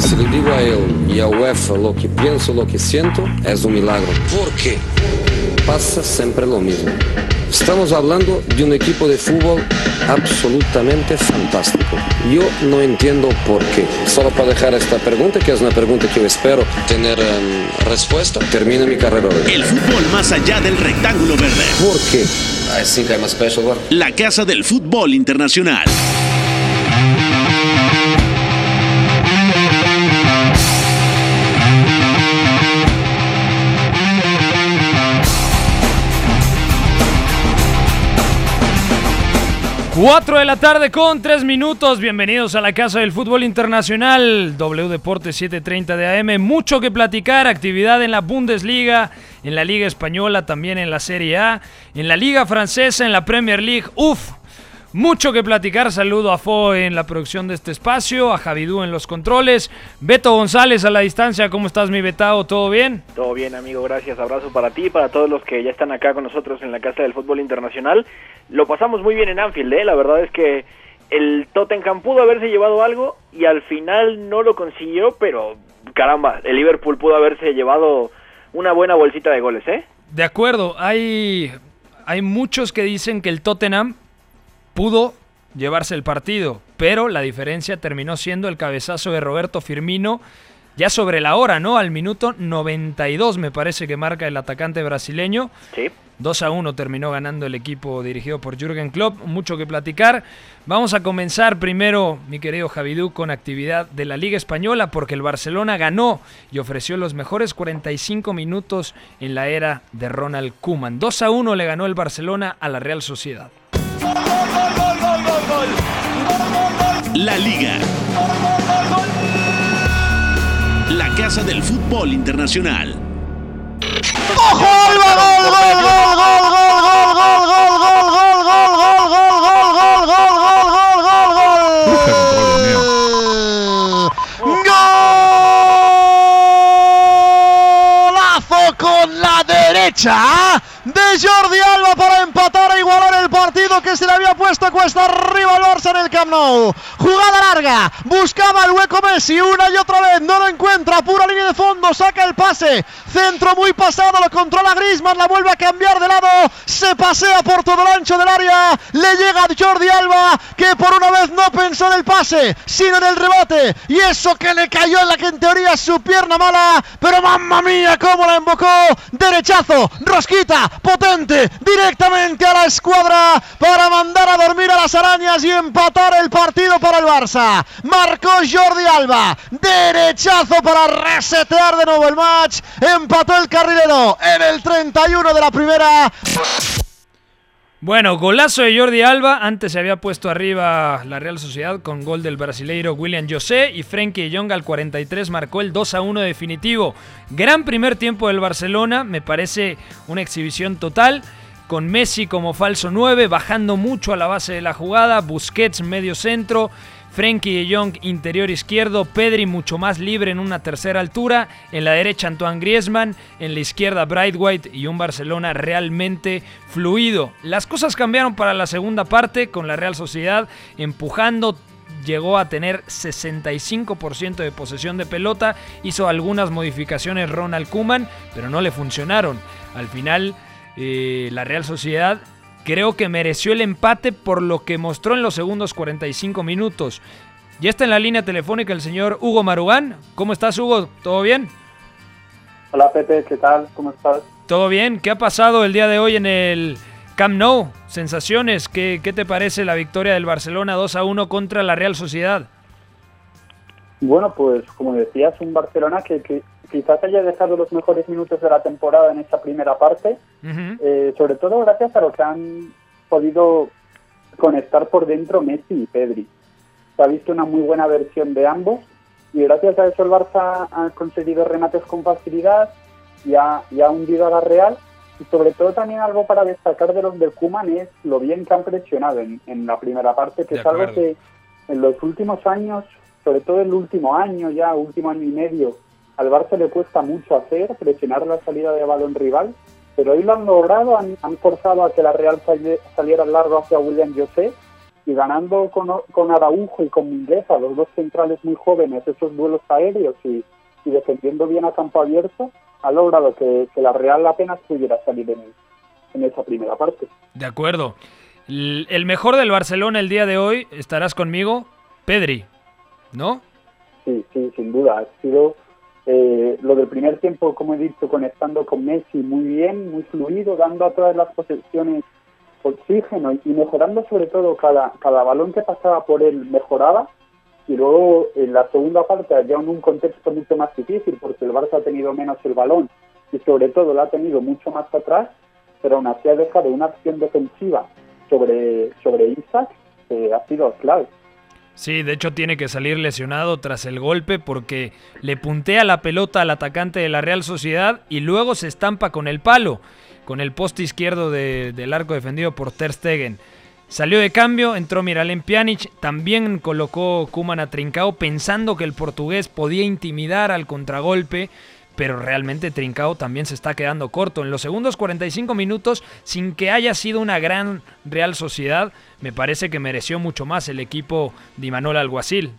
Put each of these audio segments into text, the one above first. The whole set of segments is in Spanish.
Si le digo a él y a UEFA lo que pienso, lo que siento, es un milagro. ¿Por qué? Pasa siempre lo mismo. Estamos hablando de un equipo de fútbol absolutamente fantástico. Yo no entiendo por qué. Solo para dejar esta pregunta, que es una pregunta que yo espero tener um, respuesta, termine mi carrera hoy. El fútbol más allá del rectángulo verde. ¿Por qué? I think I'm a special one. La casa del fútbol internacional. Cuatro de la tarde con tres minutos. Bienvenidos a la Casa del Fútbol Internacional. W Deportes 730 de AM. Mucho que platicar. Actividad en la Bundesliga, en la Liga Española, también en la Serie A, en la Liga Francesa, en la Premier League. Uf, mucho que platicar. Saludo a Fo en la producción de este espacio, a Javidú en los controles, Beto González a la distancia. ¿Cómo estás, mi Betao? ¿Todo bien? Todo bien, amigo. Gracias. Abrazo para ti para todos los que ya están acá con nosotros en la Casa del Fútbol Internacional. Lo pasamos muy bien en Anfield, ¿eh? La verdad es que el Tottenham pudo haberse llevado algo y al final no lo consiguió, pero caramba, el Liverpool pudo haberse llevado una buena bolsita de goles, ¿eh? De acuerdo, hay, hay muchos que dicen que el Tottenham pudo llevarse el partido, pero la diferencia terminó siendo el cabezazo de Roberto Firmino ya sobre la hora, ¿no? Al minuto 92 me parece que marca el atacante brasileño. Sí. 2 a 1 terminó ganando el equipo dirigido por Jürgen Klopp. Mucho que platicar. Vamos a comenzar primero, mi querido Javidú, con actividad de la Liga Española, porque el Barcelona ganó y ofreció los mejores 45 minutos en la era de Ronald Koeman. 2 a 1 le ganó el Barcelona a la Real Sociedad. La Liga. La casa del fútbol internacional. Derecha! de Jordi Alba para empatar e igualar el partido que se le había puesto cuesta arriba Barça en el Camp Nou. Jugada larga, buscaba el hueco Messi una y otra vez, no lo encuentra, pura línea de fondo, saca el pase, centro muy pasado, lo controla Griezmann, la vuelve a cambiar de lado, se pasea por todo el ancho del área, le llega Jordi Alba que por una vez no pensó en el pase, sino en el rebate. Y eso que le cayó en la que en teoría su pierna mala, pero mamma mía cómo la invocó, derechazo, rosquita, potente. Directamente a la escuadra para mandar a dormir a las arañas y empatar el partido para el Barça. Marcó Jordi Alba, derechazo para resetear de nuevo el match. Empató el carrilero en el 31 de la primera. Bueno, golazo de Jordi Alba. Antes se había puesto arriba la Real Sociedad con gol del brasileiro William José y Frenkie Jong al 43 marcó el 2 a 1 definitivo. Gran primer tiempo del Barcelona, me parece una exhibición total. Con Messi como falso 9, bajando mucho a la base de la jugada. Busquets medio centro. Frenkie de Jong interior izquierdo, Pedri mucho más libre en una tercera altura, en la derecha Antoine Griezmann, en la izquierda Bright White y un Barcelona realmente fluido. Las cosas cambiaron para la segunda parte con la Real Sociedad empujando llegó a tener 65% de posesión de pelota, hizo algunas modificaciones Ronald Kuman, pero no le funcionaron. Al final, eh, la Real Sociedad creo que mereció el empate por lo que mostró en los segundos 45 minutos. Ya está en la línea telefónica el señor Hugo Marugán. ¿Cómo estás, Hugo? ¿Todo bien? Hola, Pepe, ¿qué tal? ¿Cómo estás? ¿Todo bien? ¿Qué ha pasado el día de hoy en el Camp Nou? Sensaciones, ¿qué, qué te parece la victoria del Barcelona 2 a 1 contra la Real Sociedad? Bueno, pues como decías, un Barcelona que, que quizás haya dejado los mejores minutos de la temporada en esa primera parte, eh, sobre todo gracias a lo que han podido conectar por dentro Messi y Pedri. Se ha visto una muy buena versión de ambos y gracias a eso el Barça ha conseguido remates con facilidad y ha, y ha hundido a la Real. Y sobre todo también algo para destacar de los del Kuman es lo bien que han presionado en, en la primera parte, que es algo que en los últimos años, sobre todo el último año ya, último año y medio, al Barça le cuesta mucho hacer, presionar la salida de balón rival, pero hoy lo han logrado, han, forzado a que la Real saliera largo hacia William José y ganando con, con Araujo y con Mingueza, los dos centrales muy jóvenes, esos duelos aéreos y, defendiendo bien a campo abierto, ha logrado que, la Real apenas pudiera salir en, en esa primera parte. De acuerdo. El mejor del Barcelona el día de hoy, estarás conmigo, Pedri, ¿no? Sí, sí, sin duda. Ha sido eh, lo del primer tiempo, como he dicho, conectando con Messi muy bien, muy fluido, dando a todas las posesiones oxígeno y mejorando sobre todo cada, cada balón que pasaba por él mejoraba y luego en la segunda parte ya en un contexto mucho más difícil porque el Barça ha tenido menos el balón y sobre todo lo ha tenido mucho más atrás pero aún así ha dejado una acción defensiva sobre, sobre Isaac que ha sido clave. Sí, de hecho tiene que salir lesionado tras el golpe porque le puntea la pelota al atacante de la Real Sociedad y luego se estampa con el palo con el poste izquierdo del arco defendido por Ter Stegen. Salió de cambio, entró Miralem Pjanic, también colocó Kuman a Trincao pensando que el portugués podía intimidar al contragolpe, pero realmente Trincao también se está quedando corto. En los segundos 45 minutos, sin que haya sido una gran Real Sociedad, me parece que mereció mucho más el equipo de Imanol Alguacil.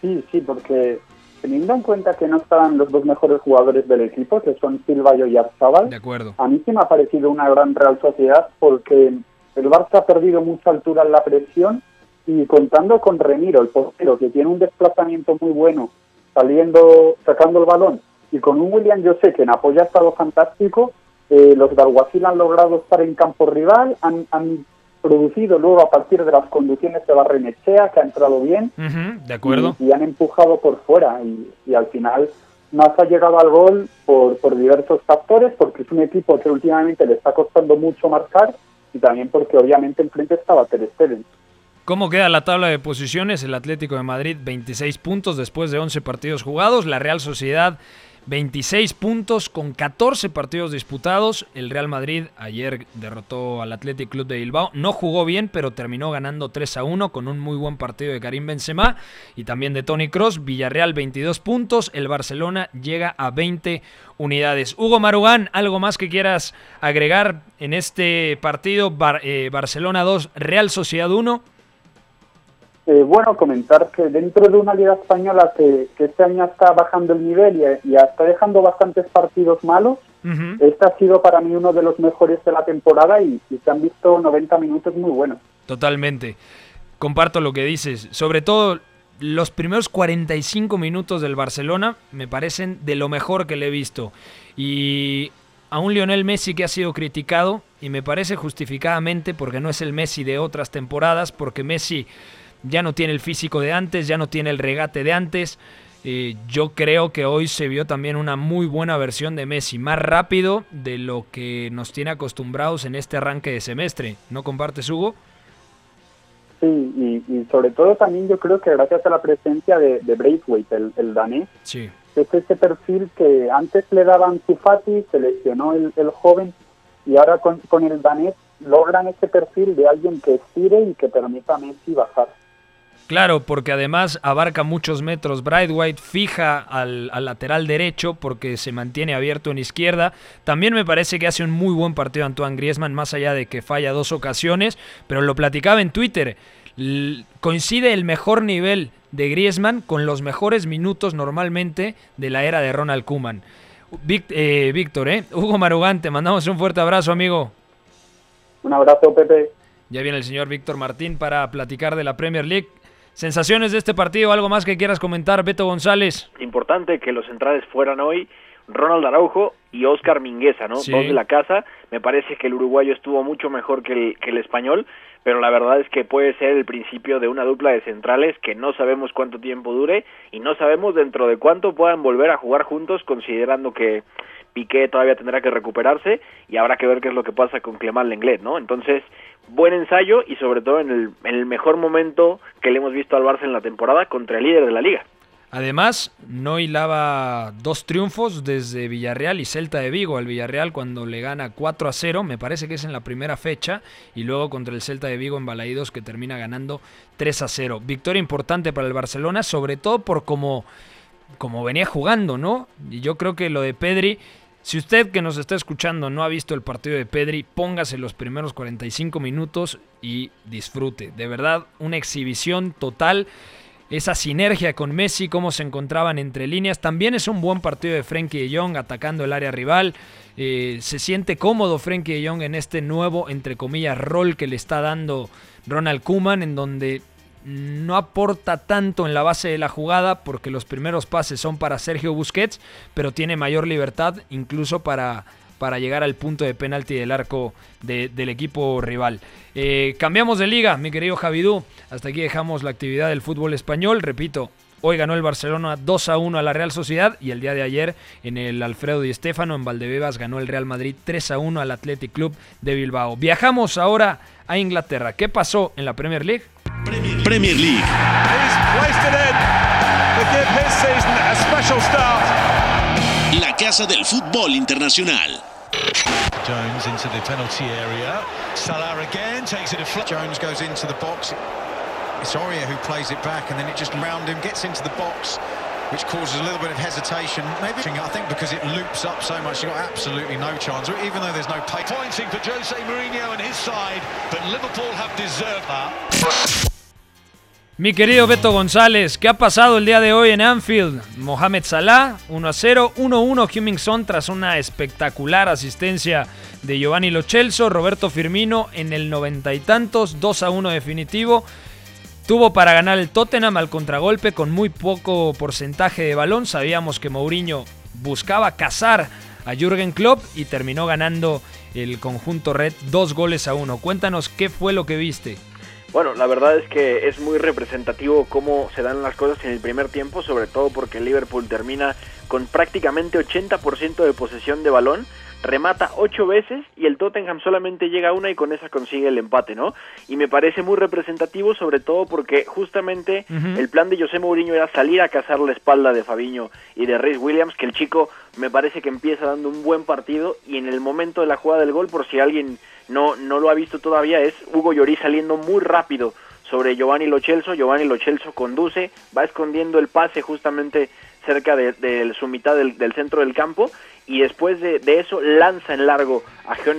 Sí, sí, porque teniendo en cuenta que no estaban los dos mejores jugadores del equipo, que son Silva y Oyarzabal, de acuerdo. a mí sí me ha parecido una gran Real Sociedad porque el Barça ha perdido mucha altura en la presión y contando con Remiro, el portero, que tiene un desplazamiento muy bueno, saliendo, sacando el balón, y con un William José que en apoyo ha estado fantástico, eh, los de Alguacil han logrado estar en campo rival, han, han producido luego a partir de las conducciones de Barrenechea, que ha entrado bien. de acuerdo. Y, han empujado por fuera. Y, al final más ha llegado al gol por, por diversos factores, porque es un equipo que últimamente le está costando mucho marcar y también porque obviamente enfrente estaba Ter Stegen. ¿Cómo queda la tabla de posiciones? El Atlético de Madrid 26 puntos después de 11 partidos jugados. La Real Sociedad 26 puntos con 14 partidos disputados. El Real Madrid ayer derrotó al Athletic Club de Bilbao. No jugó bien, pero terminó ganando 3 a 1 con un muy buen partido de Karim Benzema y también de Tony Cross. Villarreal 22 puntos. El Barcelona llega a 20 unidades. Hugo Marugán, ¿algo más que quieras agregar en este partido? Eh, Barcelona 2, Real Sociedad 1. Eh, bueno, comentar que dentro de una liga española que, este año está bajando el nivel y, está dejando bastantes partidos malos, este ha sido para mí uno de los mejores de la temporada y, se han visto 90 minutos muy buenos. Totalmente. Comparto lo que dices. Sobre todo los primeros 45 minutos del Barcelona me parecen de lo mejor que le he visto. Y a un Lionel Messi que ha sido criticado, y me parece justificadamente porque no es el Messi de otras temporadas, porque Messi ya no tiene el físico de antes, ya no tiene el regate de antes. Eh, yo creo que hoy se vio también una muy buena versión de Messi, más rápido de lo que nos tiene acostumbrados en este arranque de semestre. ¿No compartes, Hugo? Sí, y, sobre todo también yo creo que gracias a la presencia de, de Braithwaite, el, danés, sí. es ese perfil que antes le daban Fati, seleccionó el, el joven, y ahora con, con el danés logran ese perfil de alguien que estire y que permita a Messi bajar. Claro, porque además abarca muchos metros. White fija al, lateral derecho porque se mantiene abierto en izquierda. También me parece que hace un muy buen partido Antoine Griezmann, más allá de que falla dos ocasiones. Pero lo platicaba en Twitter. coincide el mejor nivel de Griezmann con los mejores minutos normalmente de la era de Ronald Kuman. Eh, Víctor, ¿eh? Hugo Marugán, te mandamos un fuerte abrazo, amigo. Un abrazo, Pepe. Ya viene el señor Víctor Martín para platicar de la Premier League. Sensaciones de este partido, algo más que quieras comentar, Beto González. Importante que los centrales fueran hoy Ronald Araujo y Oscar Mingueza, ¿no? Dos de la casa. Me parece que el uruguayo estuvo mucho mejor que el, que el español, pero la verdad es que puede ser el principio de una dupla de centrales que no sabemos cuánto tiempo dure y no sabemos dentro de cuánto puedan volver a jugar juntos, considerando que Piqué todavía tendrá que recuperarse y habrá que ver qué es lo que pasa con Clemán Lenglet, ¿no? Entonces, buen ensayo y sobre todo en el, en el mejor momento que le hemos visto al Barça en la temporada contra el líder de la liga. Además, no hilaba dos triunfos desde Villarreal y Celta de Vigo al Villarreal cuando le gana 4 a 0, me parece que es en la primera fecha, y luego contra el Celta de Vigo en Balaídos que termina ganando 3 a 0. Victoria importante para el Barcelona, sobre todo por cómo, como venía jugando, ¿no? Y yo creo que lo de Pedri Si usted que nos está escuchando no ha visto el partido de Pedri, póngase los primeros 45 minutos y disfrute. De verdad, una exhibición total. Esa sinergia con Messi, cómo se encontraban entre líneas. También es un buen partido de Frenkie de Jong atacando el área rival. Eh, se siente cómodo Frenkie de Jong en este nuevo, entre comillas, rol que le está dando Ronald Kuman, en donde no aporta tanto en la base de la jugada porque los primeros pases son para Sergio Busquets, pero tiene mayor libertad incluso para, para llegar al punto de penalti del arco del equipo rival. Eh, cambiamos de liga, mi querido Javidú. Hasta aquí dejamos la actividad del fútbol español. Repito, Hoy ganó el Barcelona 2 a 1 a la Real Sociedad y el día de ayer en el Alfredo Di Stéfano en Valdebebas ganó el Real Madrid 3 a 1 al Athletic Club de Bilbao. Viajamos ahora a Inglaterra. ¿Qué pasó en la Premier League? Premier League. La casa del fútbol internacional. Jones into the penalty area. Salah again takes it a Jones goes into the box. It's Aurier who plays it back and then it just round him, gets into the box, which causes a little bit of hesitation. Maybe, I think because it loops up so much, you've got absolutely no chance, even though there's no pay. Pointing for Jose Mourinho and his side, but Liverpool have deserved that. Mi querido Beto González, ¿qué ha pasado el día de hoy en Anfield? Mohamed Salah, 1 a 0, 1-1 Hummingson tras una espectacular asistencia de Giovanni Lochelso, Roberto Firmino en el noventa y tantos, 2 a 1 definitivo. Tuvo para ganar el Tottenham al contragolpe con muy poco porcentaje de balón. Sabíamos que Mourinho buscaba cazar a Jürgen Klopp y terminó ganando el conjunto red dos goles a uno. Cuéntanos qué fue lo que viste. Bueno, la verdad es que es muy representativo cómo se dan las cosas en el primer tiempo, sobre todo porque Liverpool termina con prácticamente 80% de posesión de balón, remata ocho veces y el Tottenham solamente llega a una y con esa consigue el empate, ¿no? Y me parece muy representativo, sobre todo porque justamente el plan de José Mourinho era salir a cazar la espalda de Fabiño y de Rhys Williams, que el chico me parece que empieza dando un buen partido y en el momento de la jugada del gol, por si alguien no, no lo ha visto todavía, es Hugo Lloris saliendo muy rápido sobre Giovanni Lochelso. Giovanni Lochelso conduce, va escondiendo el pase justamente cerca de, su mitad del, centro del campo y después de, eso lanza en largo a John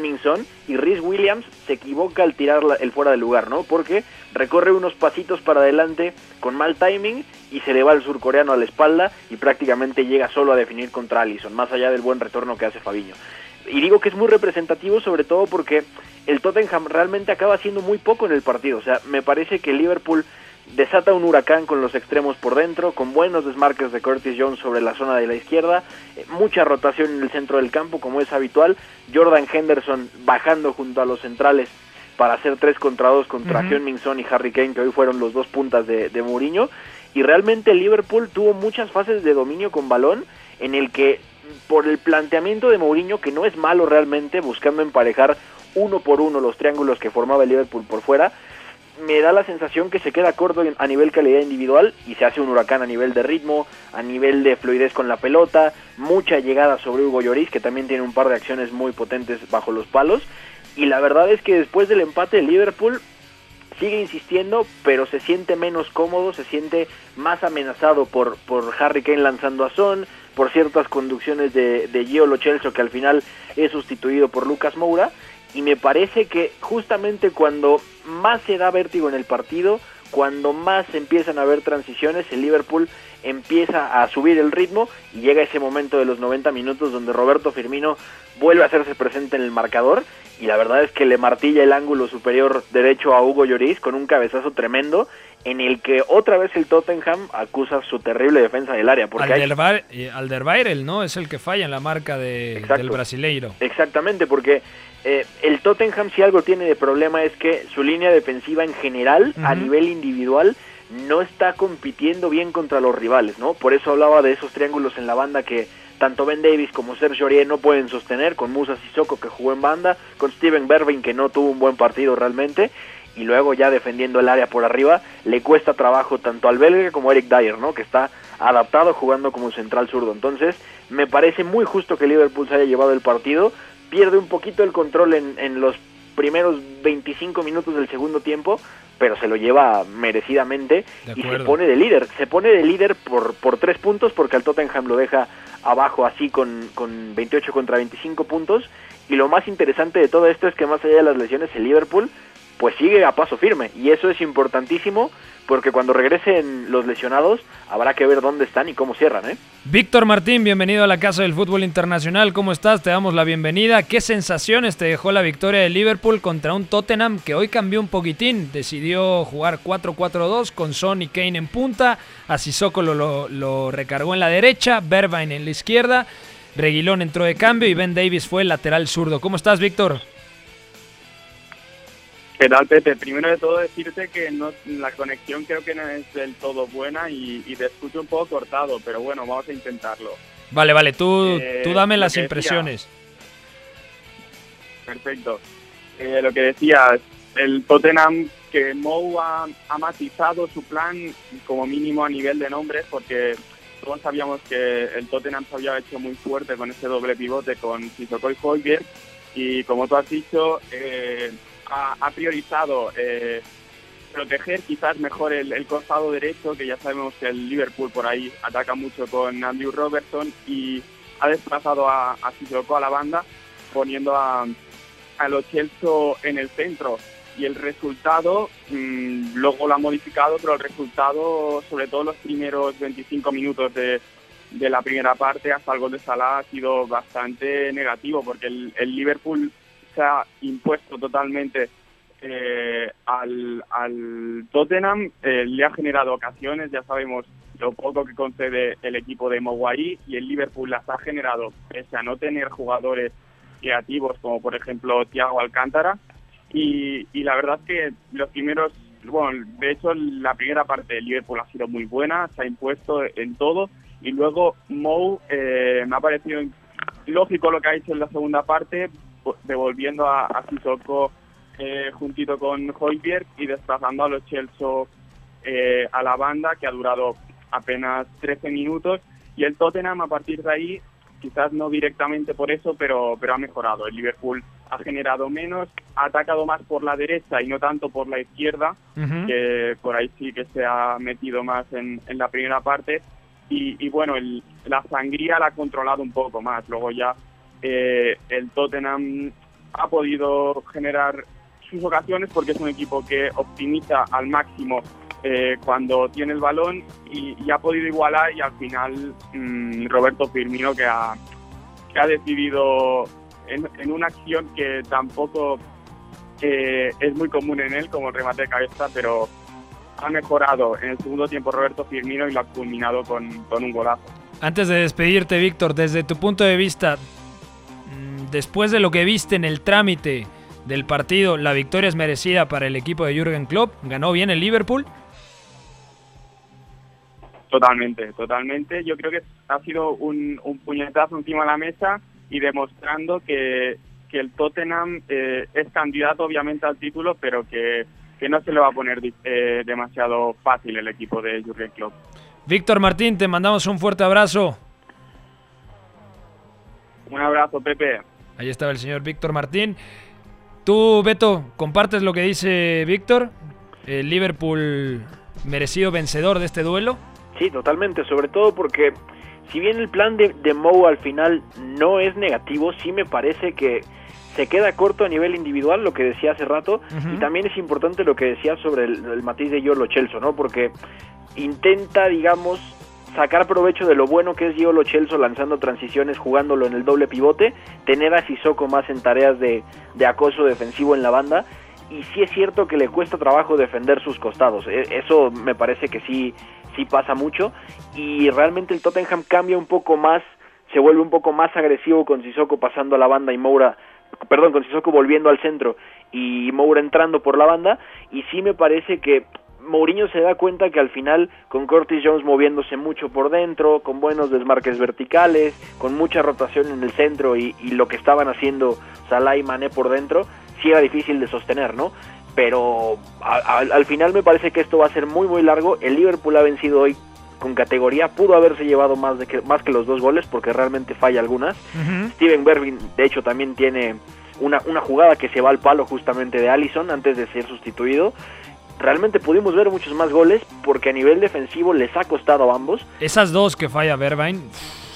y Rhys Williams se equivoca al tirar el fuera del lugar, ¿no? Porque recorre unos pasitos para adelante con mal timing y se le va el surcoreano a la espalda y prácticamente llega solo a definir contra Allison, más allá del buen retorno que hace Fabiño y digo que es muy representativo sobre todo porque el Tottenham realmente acaba haciendo muy poco en el partido. O sea, me parece que Liverpool desata un huracán con los extremos por dentro, con buenos desmarques de Curtis Jones sobre la zona de la izquierda, eh, mucha rotación en el centro del campo como es habitual, Jordan Henderson bajando junto a los centrales para hacer tres contra dos contra John Minson y Harry Kane, que hoy fueron los dos puntas de, de Mourinho, y realmente Liverpool tuvo muchas fases de dominio con balón en el que por el planteamiento de Mourinho, que no es malo realmente, buscando emparejar uno por uno los triángulos que formaba el Liverpool por fuera, me da la sensación que se queda corto a nivel calidad individual y se hace un huracán a nivel de ritmo, a nivel de fluidez con la pelota, mucha llegada sobre Hugo Lloris, que también tiene un par de acciones muy potentes bajo los palos. Y la verdad es que después del empate Liverpool sigue insistiendo, pero se siente menos cómodo, se siente más amenazado por, por Harry Kane lanzando a Son, por ciertas conducciones de, de Gio Lo que al final es sustituido por Lucas Moura, y me parece que justamente cuando más se da vértigo en el partido, cuando más empiezan a haber transiciones, el Liverpool empieza a subir el ritmo y llega ese momento de los 90 minutos donde Roberto Firmino vuelve a hacerse presente en el marcador y la verdad es que le martilla el ángulo superior derecho a Hugo Lloris con un cabezazo tremendo en el que otra vez el Tottenham acusa su terrible defensa del área. Porque Alderweireld, ¿no? Es el que falla en la marca de, del brasileiro. Exactamente, porque eh, el Tottenham si algo tiene de problema es que su línea defensiva en general, a nivel individual, no está compitiendo bien contra los rivales, ¿no? Por eso hablaba de esos triángulos en la banda que tanto Ben Davis como Sergio Aurier no pueden sostener, con Musa Sissoko que jugó en banda, con Steven Bervin que no tuvo un buen partido realmente, y luego ya defendiendo el área por arriba, le cuesta trabajo tanto al belga como a Eric Dyer, ¿no? Que está adaptado jugando como central zurdo. Entonces, me parece muy justo que Liverpool se haya llevado el partido, pierde un poquito el control en, en los primeros 25 minutos del segundo tiempo, pero se lo lleva merecidamente y se pone de líder. Se pone de líder por, por tres puntos porque el Tottenham lo deja abajo así con, con 28 contra 25 puntos. Y lo más interesante de todo esto es que más allá de las lesiones, el Liverpool pues sigue a paso firme y eso es importantísimo porque cuando regresen los lesionados habrá que ver dónde están y cómo cierran. ¿eh? Víctor Martín, bienvenido a la Casa del Fútbol Internacional. ¿Cómo estás? Te damos la bienvenida. ¿Qué sensaciones te dejó la victoria de Liverpool contra un Tottenham que hoy cambió un poquitín? Decidió jugar 4-4-2 con Son y Kane en punta. A Sissoko lo, lo, recargó en la derecha, Berbain en la izquierda. Reguilón entró de cambio y Ben Davis fue el lateral zurdo. ¿Cómo estás, Víctor? ¿Qué tal, Pepe? Primero de todo decirte que no, la conexión creo que no es del todo buena y, te escucho un poco cortado, pero bueno, vamos a intentarlo. Vale, vale, tú, eh, tú dame las impresiones. Perfecto. Eh, lo que decías, el Tottenham que Mou ha, matizado su plan como mínimo a nivel de nombres porque todos sabíamos que el Tottenham se había hecho muy fuerte con ese doble pivote con Sissoko y Holger y como tú has dicho... Eh, ha, priorizado eh, proteger quizás mejor el, costado derecho, que ya sabemos que el Liverpool por ahí ataca mucho con Andrew Robertson y ha desplazado a, a a la banda, poniendo a, a Chelsea en el centro. Y el resultado, mm, luego lo ha modificado, pero el resultado, sobre todo los primeros 25 minutos de, de la primera parte hasta el gol de Salah, ha sido bastante negativo, porque el, el Liverpool se ha impuesto totalmente eh, al, Tottenham, eh, le ha generado ocasiones, ya sabemos lo poco que concede el equipo de Moguay y el Liverpool las ha generado, pese a no tener jugadores creativos como por ejemplo Thiago Alcántara. Y, la verdad que los primeros, bueno, de hecho la primera parte del Liverpool ha sido muy buena, se ha impuesto en todo y luego Mou eh, me ha parecido lógico lo que ha hecho en la segunda parte, devolviendo a, a Sissoko eh, juntito con Hoyberg y desplazando a los Chelsea eh, a la banda, que ha durado apenas 13 minutos. Y el Tottenham, a partir de ahí, quizás no directamente por eso, pero, pero ha mejorado. El Liverpool ha generado menos, ha atacado más por la derecha y no tanto por la izquierda, que por ahí sí que se ha metido más en, en la primera parte. Y, bueno, la sangría la ha controlado un poco más. Luego ya eh, el Tottenham ha podido generar sus ocasiones porque es un equipo que optimiza al máximo eh, cuando tiene el balón y, ha podido igualar y al final mm, Roberto Firmino que ha, que ha decidido en, una acción que tampoco eh, es muy común en él como el remate de cabeza pero ha mejorado en el segundo tiempo Roberto Firmino y lo ha culminado con, con un golazo. Antes de despedirte, Víctor, desde tu punto de vista, después de lo que viste en el trámite del partido, la victoria es merecida para el equipo de Jürgen Klopp. ¿Ganó bien el Liverpool? Totalmente, totalmente. Yo creo que ha sido un, puñetazo encima de la mesa y demostrando que, el Tottenham eh, es candidato obviamente al título, pero que, no se le va a poner eh, demasiado fácil el equipo de Jürgen Klopp. Víctor Martín, te mandamos un fuerte abrazo. Un abrazo, Pepe. Ahí estaba el señor Víctor Martín. Tú, Beto, ¿compartes lo que dice Víctor? ¿El Liverpool merecido vencedor de este duelo? Sí, totalmente, sobre todo porque si bien el plan de, de Mou al final no es negativo, sí me parece que se queda corto a nivel individual, lo que decía hace rato, y también es importante lo que decía sobre el, el matiz de Yolo Chelso, ¿no? Porque intenta, digamos, sacar provecho de lo bueno que es Giolo Chelso lanzando transiciones, jugándolo en el doble pivote, tener a Sissoko más en tareas de, acoso defensivo en la banda, y sí es cierto que le cuesta trabajo defender sus costados, e, eso me parece que sí, sí pasa mucho, y realmente el Tottenham cambia un poco más, se vuelve un poco más agresivo con Sissoko pasando a la banda y Moura perdón, con Sissoko volviendo al centro y Moura entrando por la banda y sí me parece que Mourinho se da cuenta que al final con Curtis Jones moviéndose mucho por dentro, con buenos desmarques verticales, con mucha rotación en el centro y, lo que estaban haciendo Salah y Mané por dentro, sí era difícil de sostener, ¿no? Pero al final me parece que esto va a ser muy muy largo. El Liverpool ha vencido hoy con categoría, pudo haberse llevado más, de que, más que los dos goles porque realmente falla algunas. Steven Bervin de hecho también tiene una, una jugada que se va al palo justamente de Allison antes de ser sustituido. Realmente pudimos ver muchos más goles porque a nivel defensivo les ha costado a ambos. Esas dos que falla Verbain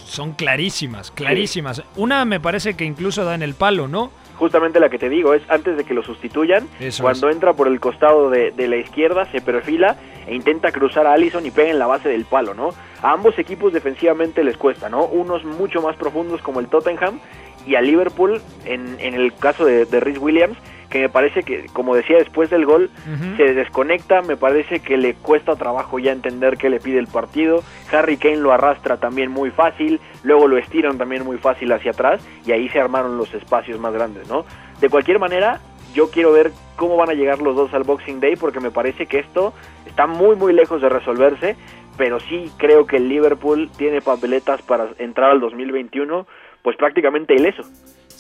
son clarísimas, clarísimas. Una me parece que incluso da en el palo, ¿no? Justamente la que te digo es antes de que lo sustituyan, cuando entra por el costado de, de, la izquierda, se perfila e intenta cruzar a Allison y pega en la base del palo, ¿no? A ambos equipos defensivamente les cuesta, ¿no? Unos mucho más profundos como el Tottenham y a Liverpool, en, en el caso de, de Rhys Williams, que me parece que, como decía después del gol, se desconecta, me parece que le cuesta trabajo ya entender qué le pide el partido. Harry Kane lo arrastra también muy fácil, luego lo estiran también muy fácil hacia atrás y ahí se armaron los espacios más grandes, ¿no? De cualquier manera, yo quiero ver cómo van a llegar los dos al Boxing Day porque me parece que esto está muy muy lejos de resolverse, pero sí creo que el Liverpool tiene papeletas para entrar al 2021 pues prácticamente ileso.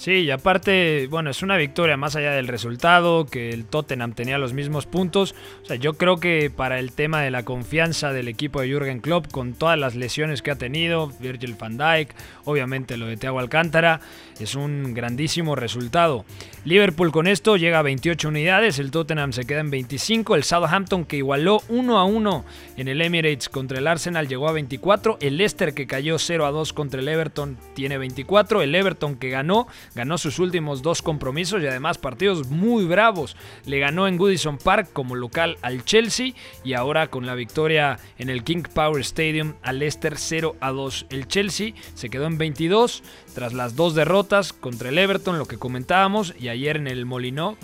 Sí, y aparte, bueno, es una victoria más allá del resultado, que el Tottenham tenía los mismos puntos. O sea, yo creo que para el tema de la confianza del equipo de Jürgen Klopp, con todas las lesiones que ha tenido, Virgil van Dijk, obviamente lo de Thiago Alcántara, es un grandísimo resultado. Liverpool con esto llega a 28 unidades, el Tottenham se queda en 25, el Southampton que igualó 1 a 1 en el Emirates contra el Arsenal llegó a 24, el Leicester que cayó 0 a 2 contra el Everton tiene 24, el Everton que ganó ganó sus últimos dos compromisos y además partidos muy bravos. Le ganó en Goodison Park como local al Chelsea y ahora con la victoria en el King Power Stadium al Leicester 0 a 2. El Chelsea se quedó en 22 tras las dos derrotas contra el Everton, lo que comentábamos, y ayer en el Molinó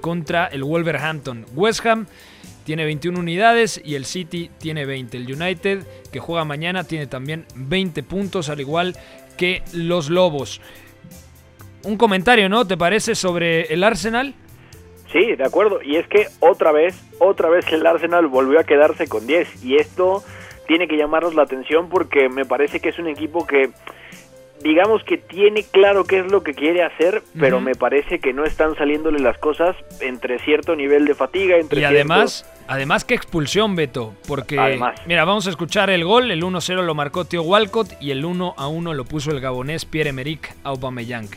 contra el Wolverhampton. West Ham tiene 21 unidades y el City tiene 20. El United, que juega mañana, tiene también 20 puntos, al igual que los Lobos un comentario, ¿no? ¿Te parece sobre el Arsenal? Sí, de acuerdo. Y es que otra vez, otra vez el Arsenal volvió a quedarse con 10. Y esto tiene que llamarnos la atención porque me parece que es un equipo que, digamos que tiene claro qué es lo que quiere hacer, pero me parece que no están saliéndole las cosas entre cierto nivel de fatiga. Entre y además, además, qué expulsión, Beto. Porque, mira, vamos a escuchar el gol. El 1-0 lo marcó Tío Walcott y el 1-1 lo puso el gabonés Pierre-Emerick Aubameyang.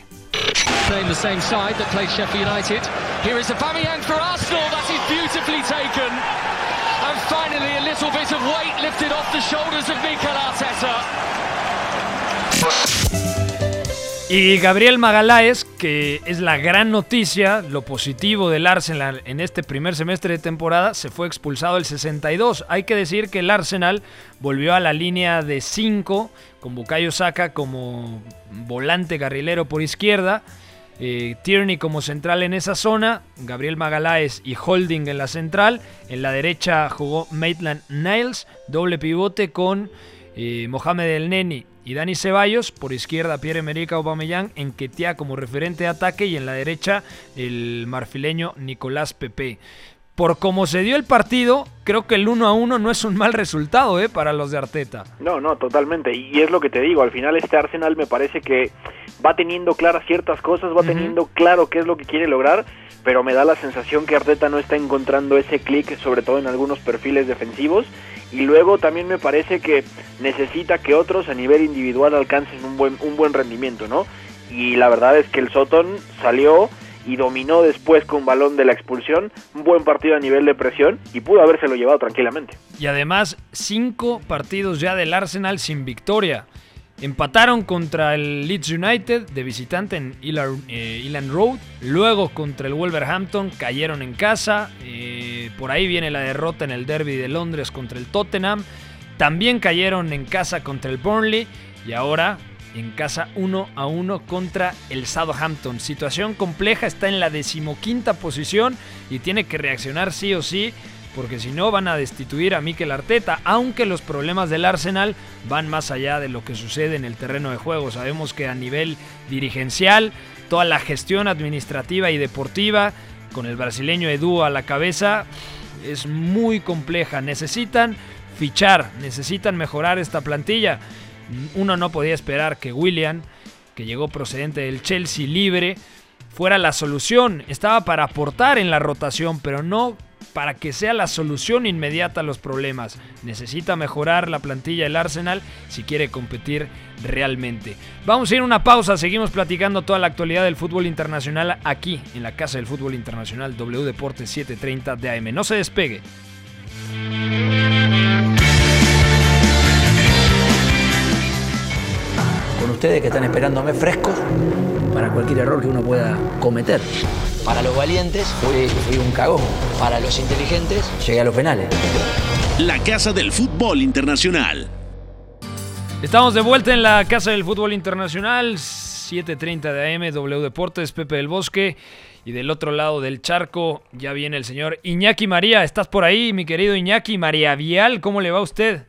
playing the same side that played Sheffield United. Here is Aubameyang for Arsenal. That is beautifully taken. And finally, a little bit of weight lifted off the shoulders of Mikel Arteta. Y Gabriel Magaláes, que es la gran noticia, lo positivo del Arsenal en este primer semestre de temporada, se fue expulsado el 62. Hay que decir que el Arsenal volvió a la línea de 5, con Bukayo Saka como volante carrilero por izquierda. Eh, Tierney como central en esa zona, Gabriel Magaláes y Holding en la central. En la derecha jugó Maitland Niles, doble pivote con eh, Mohamed El Neni y Dani Ceballos. Por izquierda Pierre-Emerick Aubameyang, en Ketia como referente de ataque y en la derecha el marfileño Nicolás Pepe por cómo se dio el partido, creo que el 1 a 1 no es un mal resultado ¿eh? para los de Arteta. No, no, totalmente. Y es lo que te digo, al final este Arsenal me parece que va teniendo claras ciertas cosas, va teniendo claro qué es lo que quiere lograr, pero me da la sensación que Arteta no está encontrando ese clic, sobre todo en algunos perfiles defensivos. Y luego también me parece que necesita que otros a nivel individual alcancen un buen, un buen rendimiento, ¿no? Y la verdad es que el Soton salió y dominó después con balón de la expulsión. Un buen partido a nivel de presión y pudo habérselo llevado tranquilamente. Y además, cinco partidos ya del Arsenal sin victoria. Empataron contra el Leeds United de visitante en eh, Elan Road. Luego contra el Wolverhampton cayeron en casa. Eh, por ahí viene la derrota en el Derby de Londres contra el Tottenham. También cayeron en casa contra el Burnley. Y ahora en casa 1 a 1 contra el Southampton. Situación compleja, está en la decimoquinta posición y tiene que reaccionar sí o sí, porque si no van a destituir a Mikel Arteta, aunque los problemas del Arsenal van más allá de lo que sucede en el terreno de juego. Sabemos que a nivel dirigencial, toda la gestión administrativa y deportiva, con el brasileño Edu a la cabeza, es muy compleja. Necesitan fichar, necesitan mejorar esta plantilla uno no podía esperar que William, que llegó procedente del Chelsea libre, fuera la solución. Estaba para aportar en la rotación, pero no para que sea la solución inmediata a los problemas. Necesita mejorar la plantilla del Arsenal si quiere competir realmente. Vamos a ir a una pausa, seguimos platicando toda la actualidad del fútbol internacional aquí en la Casa del Fútbol Internacional W Deportes 730 de AM. No se despegue. Con ustedes que están esperándome frescos para cualquier error que uno pueda cometer. Para los valientes fui, fui un cagón. Para los inteligentes llegué a los penales. La Casa del Fútbol Internacional. Estamos de vuelta en la Casa del Fútbol Internacional, 7.30 de AM, W Deportes, Pepe del Bosque. Y del otro lado del charco ya viene el señor Iñaki María. ¿Estás por ahí, mi querido Iñaki María Vial? ¿Cómo le va a usted?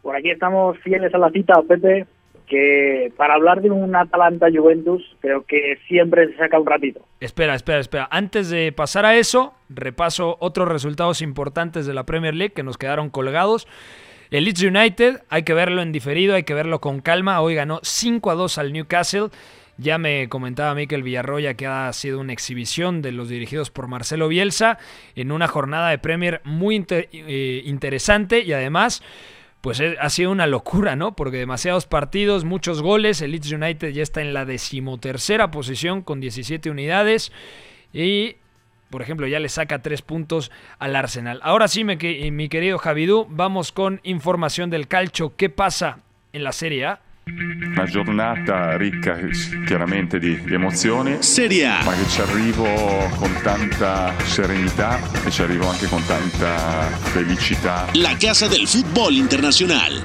Por aquí estamos fieles a la cita, Pepe, que para hablar de un Atalanta Juventus creo que siempre se saca un ratito. Espera, espera, espera. Antes de pasar a eso, repaso otros resultados importantes de la Premier League que nos quedaron colgados. El Leeds United, hay que verlo en diferido, hay que verlo con calma. Hoy ganó 5 a 2 al Newcastle. Ya me comentaba Mikel Villarroya que ha sido una exhibición de los dirigidos por Marcelo Bielsa en una jornada de Premier muy eh, interesante y además pues ha sido una locura, ¿no? Porque demasiados partidos, muchos goles, el Leeds United ya está en la decimotercera posición con 17 unidades y, por ejemplo, ya le saca tres puntos al Arsenal. Ahora sí, mi querido Javidú, vamos con información del calcio. ¿Qué pasa en la Serie A? Una giornata ricca chiaramente di, di emozioni, Serie A. ma che ci arrivo con tanta serenità e ci arrivo anche con tanta felicità. La casa del fútbol internacional.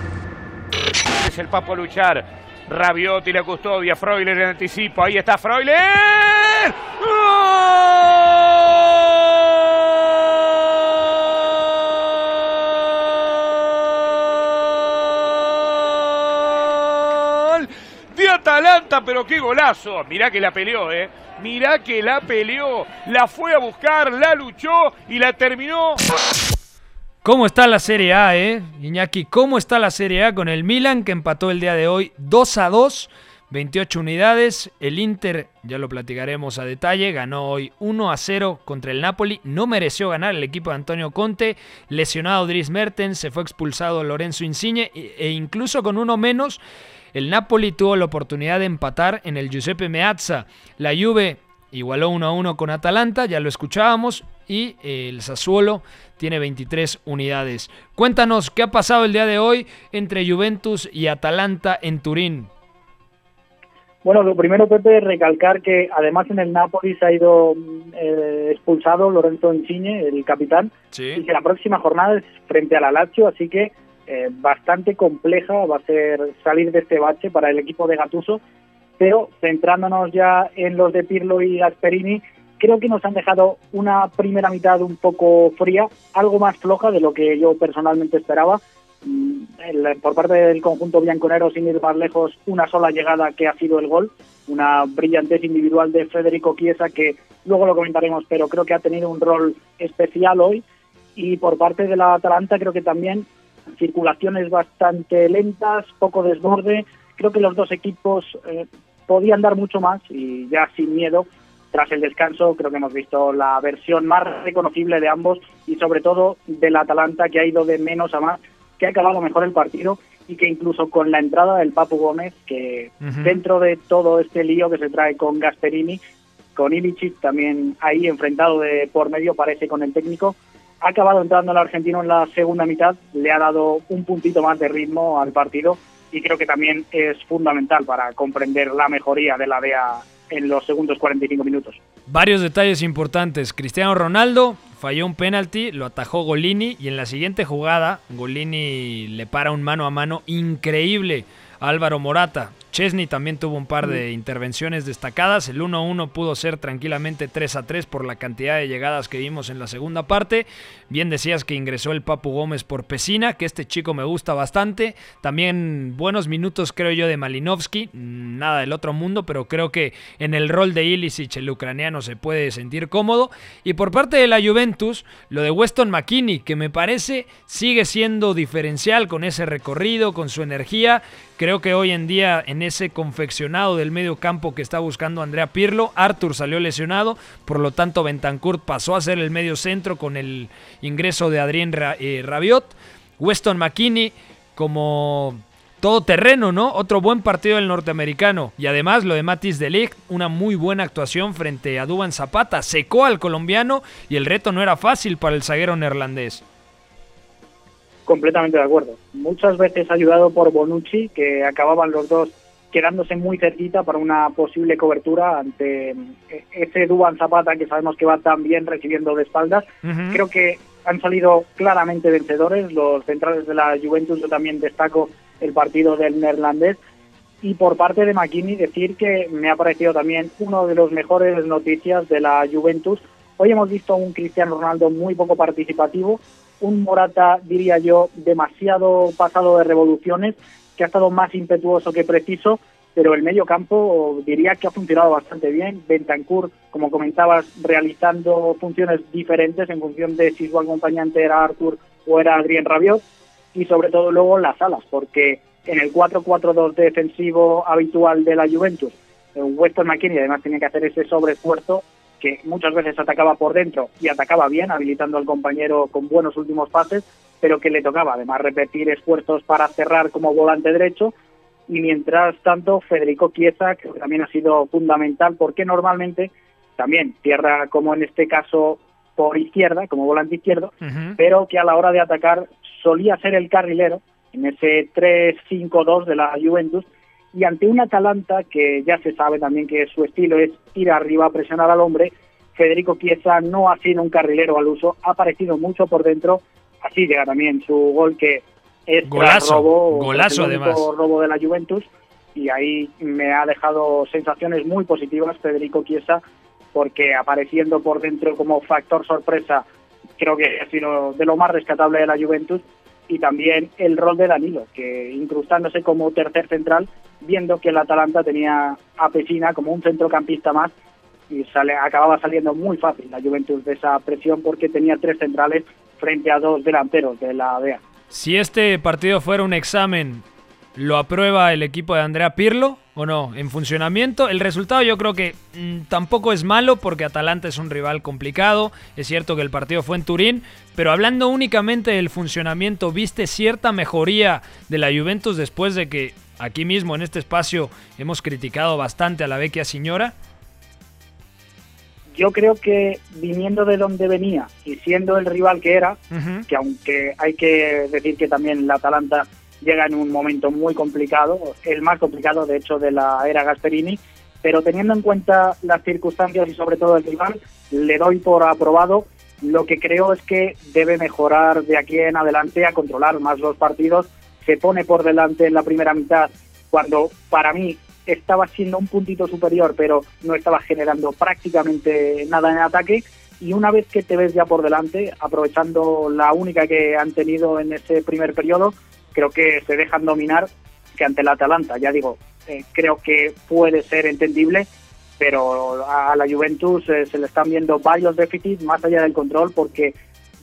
Es el Papo a luchar. Rabiotti la custodia, Freuler en anticipo. Ahí está Freuler. Atalanta, pero qué golazo. Mirá que la peleó, ¿eh? Mirá que la peleó. La fue a buscar, la luchó y la terminó. ¿Cómo está la Serie A, eh? Iñaki, ¿cómo está la Serie A con el Milan que empató el día de hoy 2 a 2? 28 unidades. El Inter, ya lo platicaremos a detalle, ganó hoy 1 a 0 contra el Napoli. No mereció ganar el equipo de Antonio Conte. Lesionado Dries Mertens, se fue expulsado Lorenzo Insigne e incluso con uno menos el Napoli tuvo la oportunidad de empatar en el Giuseppe Meazza. La Juve igualó 1 a 1 con Atalanta, ya lo escuchábamos, y el Sassuolo tiene 23 unidades. Cuéntanos qué ha pasado el día de hoy entre Juventus y Atalanta en Turín. Bueno, lo primero, Pepe, recalcar que además en el Napoli se ha ido eh, expulsado Lorenzo Insigne, el capitán, y que la próxima jornada es frente a la Lazio, así que eh, bastante compleja va a ser salir de este bache para el equipo de Gatuso, pero centrándonos ya en los de Pirlo y Gasperini, creo que nos han dejado una primera mitad un poco fría, algo más floja de lo que yo personalmente esperaba. Mm, por parte del conjunto bianconero, sin ir más lejos, una sola llegada que ha sido el gol, una brillantez individual de Federico Chiesa que luego lo comentaremos, pero creo que ha tenido un rol especial hoy. Y por parte de la Atalanta creo que también circulaciones bastante lentas, poco desborde. Creo que los dos equipos eh, podían dar mucho más y ya sin miedo. Tras el descanso creo que hemos visto la versión más reconocible de ambos y sobre todo del Atalanta que ha ido de menos a más, que ha acabado mejor el partido y que incluso con la entrada del Papu Gómez, que dentro de todo este lío que se trae con Gasperini, con Ilicic también ahí enfrentado de por medio parece con el técnico, ha acabado entrando el argentino en la segunda mitad, le ha dado un puntito más de ritmo al partido y creo que también es fundamental para comprender la mejoría de la DEA en los segundos 45 minutos. Varios detalles importantes. Cristiano Ronaldo falló un penalti, lo atajó Golini y en la siguiente jugada Golini le para un mano a mano increíble Álvaro Morata. Chesney también tuvo un par de intervenciones destacadas. El 1-1 pudo ser tranquilamente 3-3 por la cantidad de llegadas que vimos en la segunda parte. Bien decías que ingresó el Papu Gómez por Pesina, que este chico me gusta bastante. También buenos minutos creo yo de Malinovsky. Nada del otro mundo, pero creo que en el rol de Ilicic el ucraniano se puede sentir cómodo. Y por parte de la Juventus, lo de Weston McKinney, que me parece sigue siendo diferencial con ese recorrido, con su energía. Creo que hoy en día en ese confeccionado del medio campo que está buscando Andrea Pirlo, Arthur salió lesionado, por lo tanto Bentancur pasó a ser el medio centro con el ingreso de Adrien eh, Rabiot, Weston McKinney como todo terreno, ¿no? Otro buen partido del norteamericano. Y además lo de Matis Delict, una muy buena actuación frente a Duban Zapata. Secó al colombiano y el reto no era fácil para el zaguero neerlandés. Completamente de acuerdo. Muchas veces ayudado por Bonucci, que acababan los dos quedándose muy cerquita para una posible cobertura ante ese Duban Zapata que sabemos que va tan bien recibiendo de espaldas. Creo que han salido claramente vencedores los centrales de la Juventus. Yo también destaco el partido del neerlandés. Y por parte de McKinney decir que me ha parecido también uno de los mejores noticias de la Juventus. Hoy hemos visto un Cristiano Ronaldo muy poco participativo, un Morata, diría yo, demasiado pasado de revoluciones, que ha estado más impetuoso que preciso, pero el medio campo diría que ha funcionado bastante bien. Bentancur, como comentabas, realizando funciones diferentes en función de si su acompañante era Arthur o era Adrien Rabiot y sobre todo luego las alas, porque en el 4-4-2 defensivo habitual de la Juventus, eh, Weston McKinney además tenía que hacer ese sobreesfuerzo que muchas veces atacaba por dentro y atacaba bien, habilitando al compañero con buenos últimos pases, pero que le tocaba además repetir esfuerzos para cerrar como volante derecho. Y mientras tanto, Federico Chiesa, que también ha sido fundamental, porque normalmente también cierra, como en este caso, por izquierda, como volante izquierdo, pero que a la hora de atacar solía ser el carrilero en ese 3-5-2 de la Juventus y ante un Atalanta que ya se sabe también que su estilo es ir arriba a presionar al hombre, Federico Chiesa no ha sido un carrilero al uso, ha aparecido mucho por dentro, así llega también su gol que es golazo, robo, golazo además. robo de la Juventus. Y ahí me ha dejado sensaciones muy positivas Federico Chiesa porque apareciendo por dentro como factor sorpresa creo que ha sido de lo más rescatable de la Juventus y también el rol de Danilo, que incrustándose como tercer central, viendo que el Atalanta tenía a Pesina como un centrocampista más y sale, acababa saliendo muy fácil la Juventus de esa presión porque tenía tres centrales frente a dos delanteros de la DEA. Si este partido fuera un examen ¿Lo aprueba el equipo de Andrea Pirlo o no? En funcionamiento, el resultado yo creo que mm, tampoco es malo porque Atalanta es un rival complicado. Es cierto que el partido fue en Turín, pero hablando únicamente del funcionamiento, ¿viste cierta mejoría de la Juventus después de que aquí mismo en este espacio hemos criticado bastante a la vecchia señora? Yo creo que viniendo de donde venía y siendo el rival que era, que aunque hay que decir que también la Atalanta llega en un momento muy complicado, el más complicado de hecho de la era Gasperini, pero teniendo en cuenta las circunstancias y sobre todo el rival, le doy por aprobado. Lo que creo es que debe mejorar de aquí en adelante a controlar más los partidos. Se pone por delante en la primera mitad cuando para mí estaba siendo un puntito superior, pero no estaba generando prácticamente nada en ataque. Y una vez que te ves ya por delante, aprovechando la única que han tenido en ese primer periodo, creo que se dejan dominar que ante la Atalanta, ya digo, eh, creo que puede ser entendible, pero a la Juventus eh, se le están viendo varios déficits más allá del control porque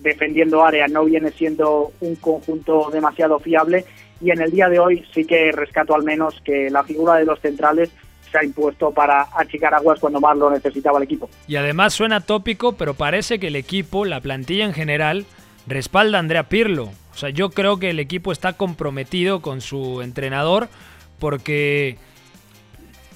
defendiendo área no viene siendo un conjunto demasiado fiable y en el día de hoy sí que rescato al menos que la figura de los centrales se ha impuesto para achicar aguas cuando más lo necesitaba el equipo. Y además suena tópico, pero parece que el equipo, la plantilla en general, respalda a Andrea Pirlo. O sea, yo creo que el equipo está comprometido con su entrenador porque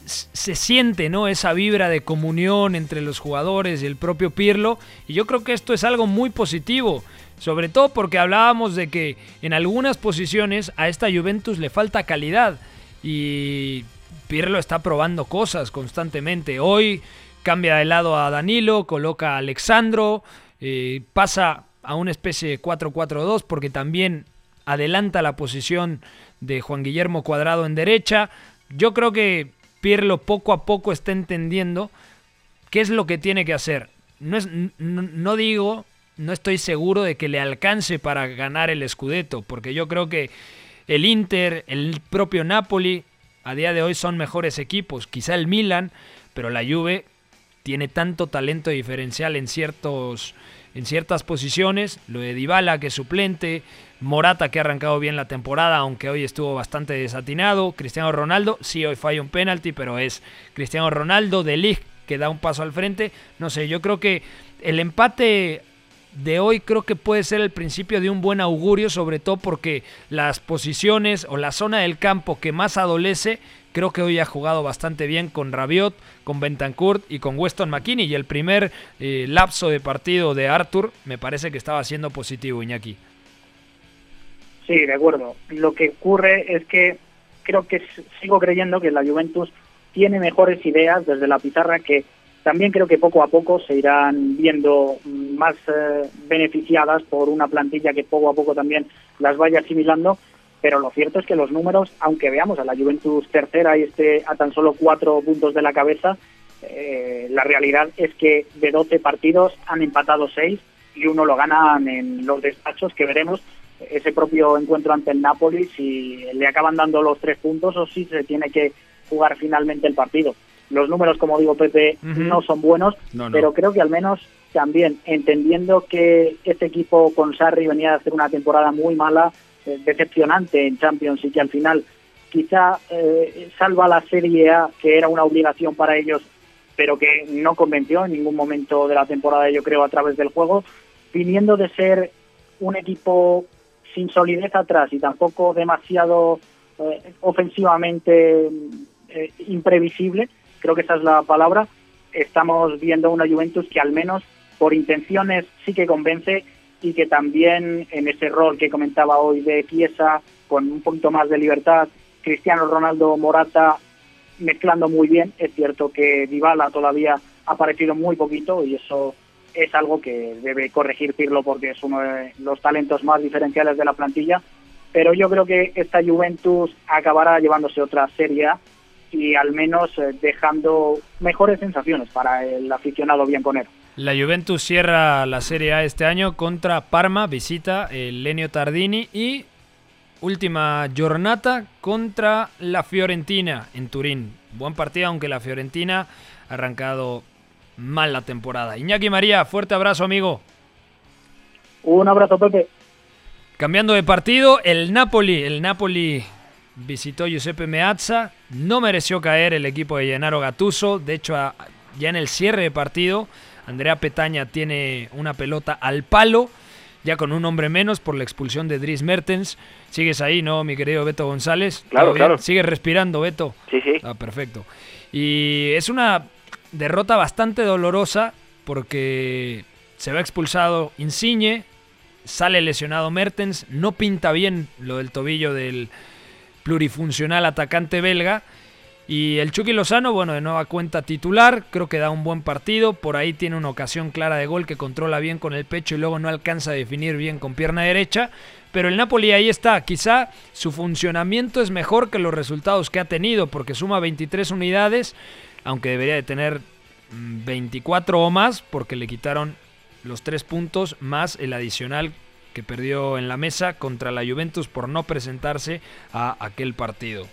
se siente, ¿no? Esa vibra de comunión entre los jugadores y el propio Pirlo. Y yo creo que esto es algo muy positivo. Sobre todo porque hablábamos de que en algunas posiciones a esta Juventus le falta calidad. Y Pirlo está probando cosas constantemente. Hoy cambia de lado a Danilo, coloca a Alexandro, eh, pasa a una especie de 4-4-2 porque también adelanta la posición de Juan Guillermo Cuadrado en derecha. Yo creo que Pirlo poco a poco está entendiendo qué es lo que tiene que hacer. No, es, no, digo, no estoy seguro de que le alcance para ganar el Scudetto, porque yo creo que el Inter, el propio Napoli, a día de hoy son mejores equipos, quizá el Milan, pero la Juve tiene tanto talento diferencial en ciertos en ciertas posiciones, lo de Dybala que es suplente, Morata que ha arrancado bien la temporada, aunque hoy estuvo bastante desatinado. Cristiano Ronaldo, sí, hoy falla un penalti, pero es Cristiano Ronaldo de Ligt que da un paso al frente. No sé, yo creo que el empate de hoy creo que puede ser el principio de un buen augurio, sobre todo porque las posiciones o la zona del campo que más adolece, creo que hoy ha jugado bastante bien con Rabiot, con Bentancourt y con Weston McKinney. Y el primer eh, lapso de partido de Arthur me parece que estaba siendo positivo, Iñaki. Sí, de acuerdo. Lo que ocurre es que creo que sigo creyendo que la Juventus tiene mejores ideas desde la pizarra que también creo que poco a poco se irán viendo más eh, beneficiadas por una plantilla que poco a poco también las vaya asimilando, pero lo cierto es que los números, aunque veamos a la Juventus tercera y esté a tan solo cuatro puntos de la cabeza, eh, la realidad es que de 12 partidos han empatado seis y uno lo ganan en los despachos que veremos ese propio encuentro ante el Napoli si le acaban dando los tres puntos o si se tiene que jugar finalmente el partido. Los números, como digo Pepe, no son buenos, pero creo que al menos también entendiendo que este equipo con Sarri venía a hacer una temporada muy mala, eh, decepcionante en Champions y que al final quizá eh, salva la Serie A, que era una obligación para ellos, pero que no convenció en ningún momento de la temporada, yo creo, a través del juego, viniendo de ser un equipo sin solidez atrás y tampoco demasiado eh, ofensivamente eh, imprevisible, creo que esa es la palabra, estamos viendo una Juventus que al menos por intenciones sí que convence y que también en ese rol que comentaba hoy de pieza, con un poquito más de libertad, Cristiano Ronaldo Morata mezclando muy bien, es cierto que Dybala todavía ha aparecido muy poquito y eso es algo que debe corregir Pirlo porque es uno de los talentos más diferenciales de la plantilla, pero yo creo que esta Juventus acabará llevándose otra serie y al menos eh, dejando mejores sensaciones para el aficionado bien bianconero. La Juventus cierra la Serie A este año contra Parma, visita el Lenio Tardini y última jornada contra la Fiorentina en Turín. Buen partido, aunque la Fiorentina ha arrancado mal la temporada. Iñaki María, fuerte abrazo, amigo. Un abrazo, Pepe. Cambiando de partido, el Napoli, el Napoli visitó Giuseppe Meazza, no mereció caer el equipo de Gennaro Gattuso, de hecho ya en el cierre de partido, Andrea Petaña tiene una pelota al palo, ya con un hombre menos por la expulsión de Dries Mertens. Sigues ahí, ¿no, mi querido Beto González? Claro, claro. Sigues respirando, Beto. Sí, sí. Ah, perfecto. Y es una derrota bastante dolorosa porque se va expulsado Insigne, sale lesionado Mertens, no pinta bien lo del tobillo del plurifuncional atacante belga. Y el Chucky Lozano, bueno, de nueva cuenta titular, creo que da un buen partido, por ahí tiene una ocasión clara de gol que controla bien con el pecho y luego no alcanza a definir bien con pierna derecha, pero el Napoli ahí está, quizá su funcionamiento es mejor que los resultados que ha tenido, porque suma 23 unidades, aunque debería de tener 24 mm, o más, porque le quitaron los tres puntos más el adicional que perdió en la mesa contra la Juventus por no presentarse a aquel partido.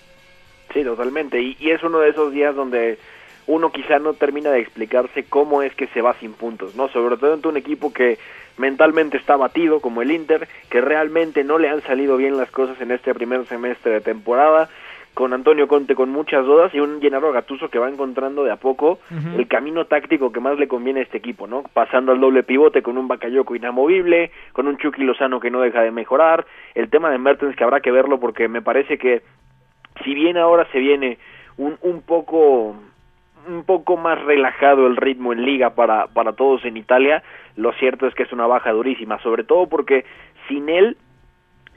Sí, totalmente. Y, es uno de esos días donde uno quizá no termina de explicarse cómo es que se va sin puntos, ¿no? Sobre todo ante un equipo que mentalmente está batido, como el Inter, que realmente no le han salido bien las cosas en este primer semestre de temporada, con Antonio Conte con muchas dudas y un Gennaro Gatuso que va encontrando de a poco el camino táctico que más le conviene a este equipo, ¿no? Pasando al doble pivote con un Bakayoko inamovible, con un Chucky Lozano que no deja de mejorar, el tema de Mertens que habrá que verlo porque me parece que si bien ahora se viene un, un poco un poco más relajado el ritmo en liga para, para todos en Italia, lo cierto es que es una baja durísima, sobre todo porque sin él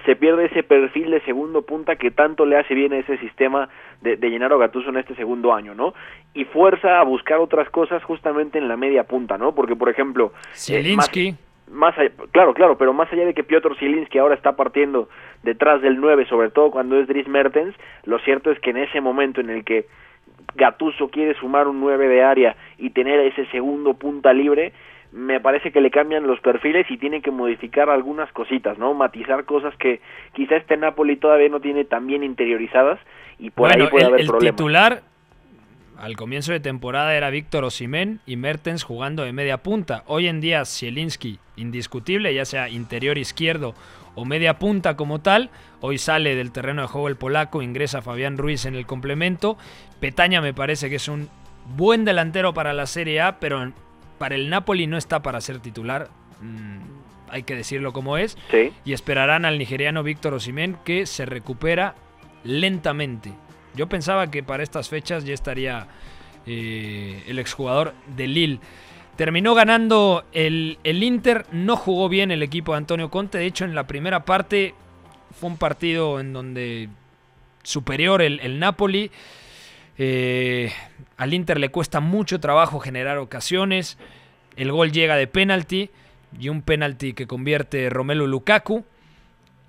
se pierde ese perfil de segundo punta que tanto le hace bien a ese sistema de, de Gennaro Gattuso en este segundo año, ¿no? Y fuerza a buscar otras cosas justamente en la media punta, ¿no? Porque, por ejemplo... Eh, Zielinski... más, claro, claro, pero más allá de que Piotr Zielinski ahora está partiendo detrás del 9, sobre todo cuando es Dries Mertens, lo cierto es que en ese momento en el que Gattuso quiere sumar un 9 de área y tener ese segundo punta libre, me parece que le cambian los perfiles y tiene que modificar algunas cositas, ¿no? Matizar cosas que quizá este Napoli todavía no tiene tan bien interiorizadas y por ahí puede haber el problemas. titular al comienzo de temporada era Víctor Osimén y Mertens jugando de media punta. Hoy en día Zielinski, indiscutible, ya sea interior izquierdo o media punta como tal. Hoy sale del terreno de juego el polaco, ingresa Fabián Ruiz en el complemento. Petaña me parece que es un buen delantero para la Serie A, pero para el Napoli no está para ser titular. Mm, hay que decirlo como es. Y esperarán al nigeriano Víctor Osimén que se recupera lentamente. Yo pensaba que para estas fechas ya estaría eh, el exjugador de Lille. Terminó ganando el, el, Inter, no jugó bien el equipo de Antonio Conte, de hecho en la primera parte fue un partido en donde superior el, Napoli. Eh, al Inter le cuesta mucho trabajo generar ocasiones, el gol llega de penalti y un penalti que convierte Romelu Lukaku.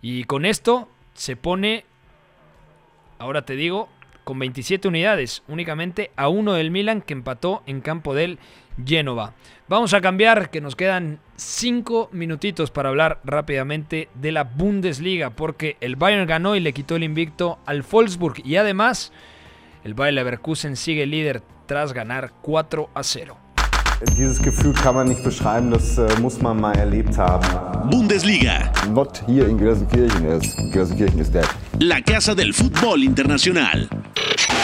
Y con esto se pone ahora te digo, con 27 unidades, únicamente a uno del Milan que empató en campo del Génova. Vamos a cambiar, que nos quedan 5 minutitos para hablar rápidamente de la Bundesliga, porque el Bayern ganó y le quitó el invicto al Wolfsburg. Y además el Bayer Leverkusen sigue líder tras ganar 4 a 0. Dieses Gefühl kann man nicht beschreiben, das äh, muss man mal erlebt haben. Bundesliga. Not here in Gelsenkirchen, Gelsenkirchen is dead. La casa del fútbol internacional.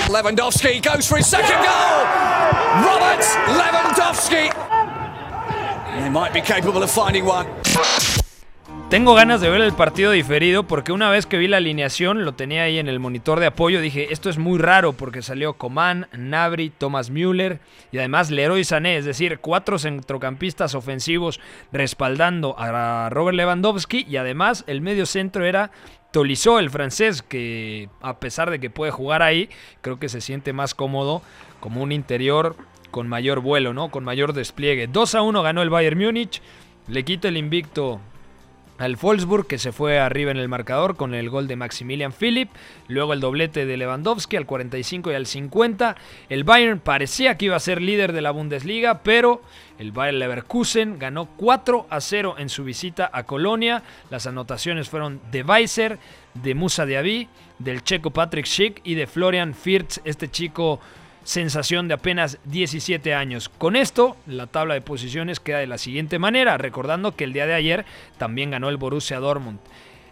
Lewandowski goes for his second goal. Robert Lewandowski. They might be capable of finding one. Tengo ganas de ver el partido diferido porque una vez que vi la alineación, lo tenía ahí en el monitor de apoyo, dije, esto es muy raro porque salió Coman, Nabri, Thomas Müller y además Leroy Sané, es decir, cuatro centrocampistas ofensivos respaldando a Robert Lewandowski y además el medio centro era Tolisso, el francés, que a pesar de que puede jugar ahí, creo que se siente más cómodo como un interior con mayor vuelo, ¿no? Con mayor despliegue. 2 a 1 ganó el Bayern Múnich. Le quito el invicto al Wolfsburg que se fue arriba en el marcador con el gol de Maximilian Philipp, luego el doblete de Lewandowski al 45 y al 50. El Bayern parecía que iba a ser líder de la Bundesliga, pero el Bayern Leverkusen ganó 4 a 0 en su visita a Colonia. Las anotaciones fueron de Weiser, de Musa Diaby, del checo Patrick Schick y de Florian Firth, este chico sensación de apenas 17 años. Con esto, la tabla de posiciones queda de la siguiente manera, recordando que el día de ayer también ganó el Borussia Dortmund.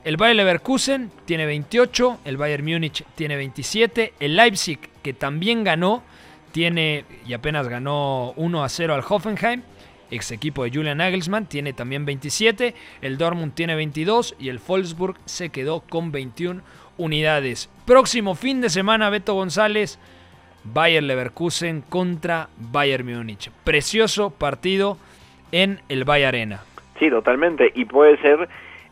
El Bayer Leverkusen tiene 28, el Bayern Múnich tiene 27, el Leipzig, que también ganó, tiene y apenas ganó 1 a 0 al Hoffenheim, ex equipo de Julian Nagelsmann, tiene también 27, el Dortmund tiene 22 y el Wolfsburg se quedó con 21 unidades. Próximo fin de semana, Beto González, Bayern Leverkusen contra Bayern Múnich. Precioso partido en el Bayern Arena. Sí, totalmente. Y puede ser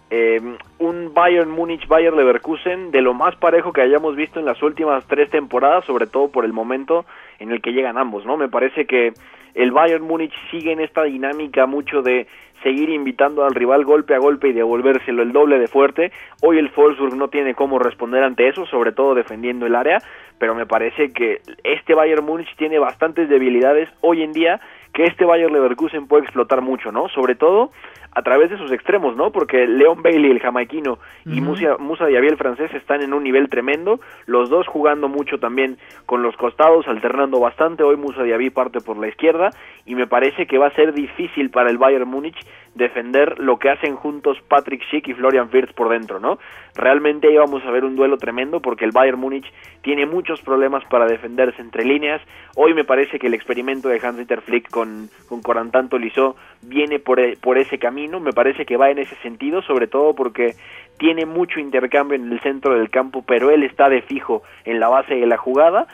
eh, un Bayern Múnich Bayern Leverkusen de lo más parejo que hayamos visto en las últimas tres temporadas, sobre todo por el momento en el que llegan ambos, ¿no? Me parece que el Bayern Múnich sigue en esta dinámica mucho de seguir invitando al rival golpe a golpe y devolvérselo el doble de fuerte. Hoy el Wolfsburg no tiene cómo responder ante eso, sobre todo defendiendo el área, pero me parece que este Bayern Múnich tiene bastantes debilidades hoy en día que este Bayern Leverkusen puede explotar mucho, ¿no? Sobre todo a través de sus extremos, ¿no? Porque Leon Bailey, el jamaiquino, y Musa, Musa Diaby, el francés, están en un nivel tremendo, los dos jugando mucho también con los costados, alternando bastante, hoy Musa Diaby parte por la izquierda, y me parece que va a ser difícil para el Bayern Múnich defender lo que hacen juntos Patrick Schick y Florian Wirtz por dentro, ¿no? Realmente ahí vamos a ver un duelo tremendo porque el Bayern Múnich tiene muchos problemas para defenderse entre líneas, hoy me parece que el experimento de Hans-Dieter Flick con, con Corantan Tolisso viene por, por ese camino, me parece que va en ese sentido, sobre todo porque tiene mucho intercambio en el centro del campo, pero él está de fijo en la base de la jugada.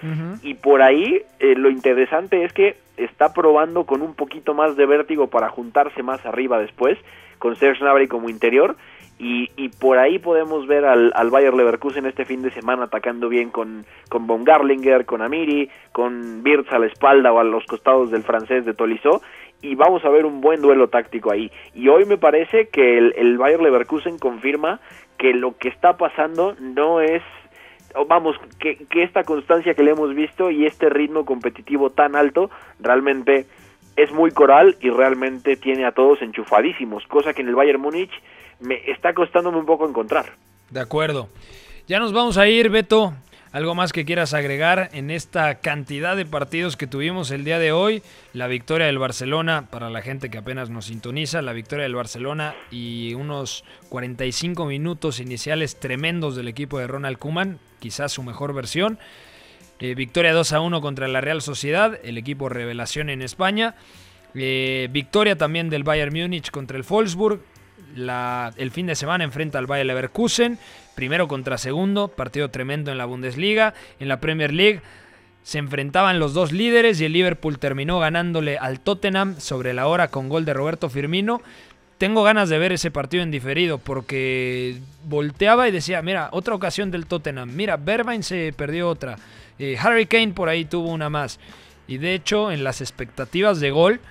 Y por ahí eh, lo interesante es que está probando con un poquito más de vértigo para juntarse más arriba después, con Serge Gnabry como interior. Y, y, por ahí podemos ver al, al Bayer Leverkusen este fin de semana atacando bien con, con Von Garlinger, con Amiri, con Birz a la espalda o a los costados del francés de Tolisso y vamos a ver un buen duelo táctico ahí. Y hoy me parece que el, el Bayer Leverkusen confirma que lo que está pasando no es vamos, que, que, esta constancia que le hemos visto y este ritmo competitivo tan alto realmente es muy coral y realmente tiene a todos enchufadísimos, cosa que en el Bayern Múnich me está costándome un poco encontrar. De acuerdo. Ya nos vamos a ir, Beto. ¿Algo más que quieras agregar en esta cantidad de partidos que tuvimos el día de hoy? La victoria del Barcelona, para la gente que apenas nos sintoniza, la victoria del Barcelona y unos 45 minutos iniciales tremendos del equipo de Ronald Kuman, quizás su mejor versión. Eh, victoria 2 a 1 contra la Real Sociedad, el equipo revelación en España. Eh, victoria también del Bayern Múnich contra el Wolfsburg. el fin de semana enfrenta al Bayern Leverkusen primero contra segundo, partido tremendo en la Bundesliga, en la Premier League. Se enfrentaban los dos líderes y el Liverpool terminó ganándole al Tottenham sobre la hora con gol de Roberto Firmino. Tengo ganas de ver ese partido en diferido porque volteaba y decía, mira, otra ocasión del Tottenham, mira, Berbain se perdió otra, eh, Harry Kane por ahí tuvo una más. Y de hecho, en las expectativas de gol,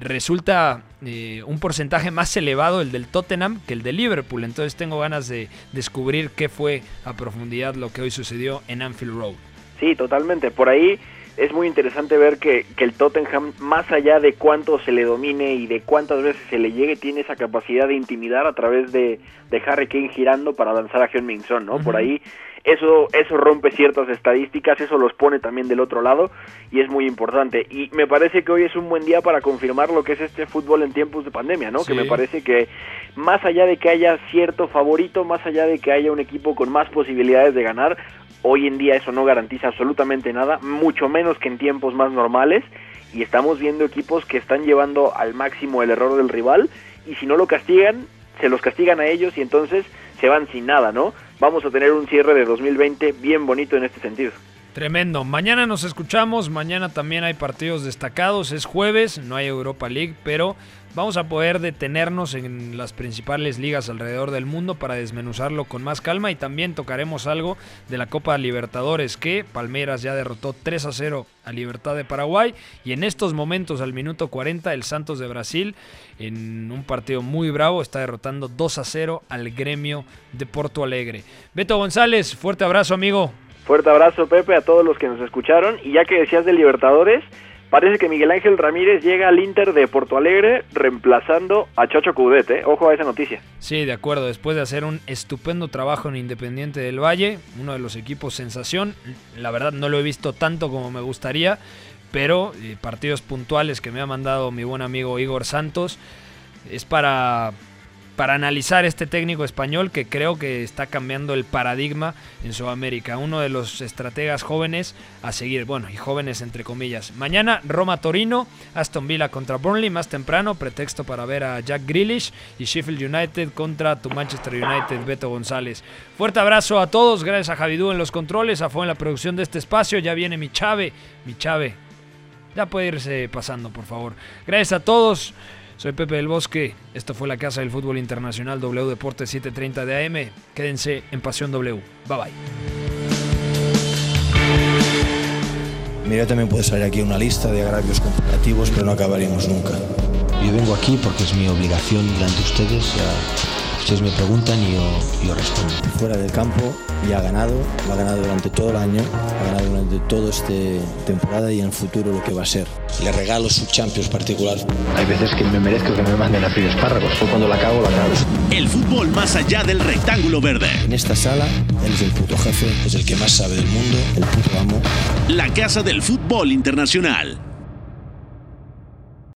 resulta eh, un porcentaje más elevado el del Tottenham que el de Liverpool. Entonces tengo ganas de descubrir qué fue a profundidad lo que hoy sucedió en Anfield Road. Sí, totalmente. Por ahí es muy interesante ver que, el Tottenham, más allá de cuánto se le domine y de cuántas veces se le llegue, tiene esa capacidad de intimidar a través de, de Harry Kane girando para lanzar a Heung-Min ¿no? Por ahí eso, eso rompe ciertas estadísticas, eso los pone también del otro lado y es muy importante. Y me parece que hoy es un buen día para confirmar lo que es este fútbol en tiempos de pandemia, ¿no? Que me parece que más allá de que haya cierto favorito, más allá de que haya un equipo con más posibilidades de ganar, hoy en día eso no garantiza absolutamente nada, mucho menos que en tiempos más normales. Y estamos viendo equipos que están llevando al máximo el error del rival y si no lo castigan, se los castigan a ellos y entonces se van sin nada, ¿no? Vamos a tener un cierre de 2020 bien bonito en este sentido. Tremendo. Mañana nos escuchamos. Mañana también hay partidos destacados. Es jueves, no hay Europa League, pero vamos a poder detenernos en las principales ligas alrededor del mundo para desmenuzarlo con más calma y también tocaremos algo de la Copa Libertadores que Palmeiras ya derrotó 3 a 0 a Libertad de Paraguay y en estos momentos al minuto 40 el Santos de Brasil en un partido muy bravo está derrotando 2 a 0 al gremio de Porto Alegre. Beto González, fuerte abrazo amigo. Fuerte abrazo, Pepe, a todos los que nos escucharon. Y ya que decías de Libertadores, parece que Miguel Ángel Ramírez llega al Inter de Porto Alegre reemplazando a Chacho Coudet, ¿eh? Ojo a esa noticia. Sí, de acuerdo. Después de hacer un estupendo trabajo en Independiente del Valle, uno de los equipos sensación. La verdad no lo he visto tanto como me gustaría, pero eh, partidos puntuales que me ha mandado mi buen amigo Igor Santos es para para analizar este técnico español que creo que está cambiando el paradigma en Sudamérica. Uno de los estrategas jóvenes a seguir, bueno, y jóvenes entre comillas. Mañana Roma-Torino, Aston Villa contra Burnley, más temprano, pretexto para ver a Jack Grealish y Sheffield United contra tu Manchester United, Beto González. Fuerte abrazo a todos, gracias a Javidú en los controles, a Fue en la producción de este espacio, ya viene mi Chave, mi Chave. Ya puede irse pasando, por favor. Gracias a todos. Soy Pepe del Bosque, esto fue la Casa del Fútbol Internacional W Deportes 730 de AM. Quédense en Pasión W. Bye bye. Mira, también puede salir aquí una lista de agravios comparativos, pero no acabaríamos nunca. Yo vengo aquí porque es mi obligación delante de ustedes. Ustedes me preguntan y yo, yo respondo. Fuera del campo y ha ganado, lo ha ganado durante todo el año, ha ganado durante toda esta temporada y en el futuro lo que va a ser. Le regalo su Champions particular. Hay veces que me merezco que me manden a freír espárragos, o cuando la cago, la cago. El fútbol más allá del rectángulo verde. En esta sala, él es el puto jefe, es el que más sabe del mundo, el puto amo. La casa del fútbol internacional.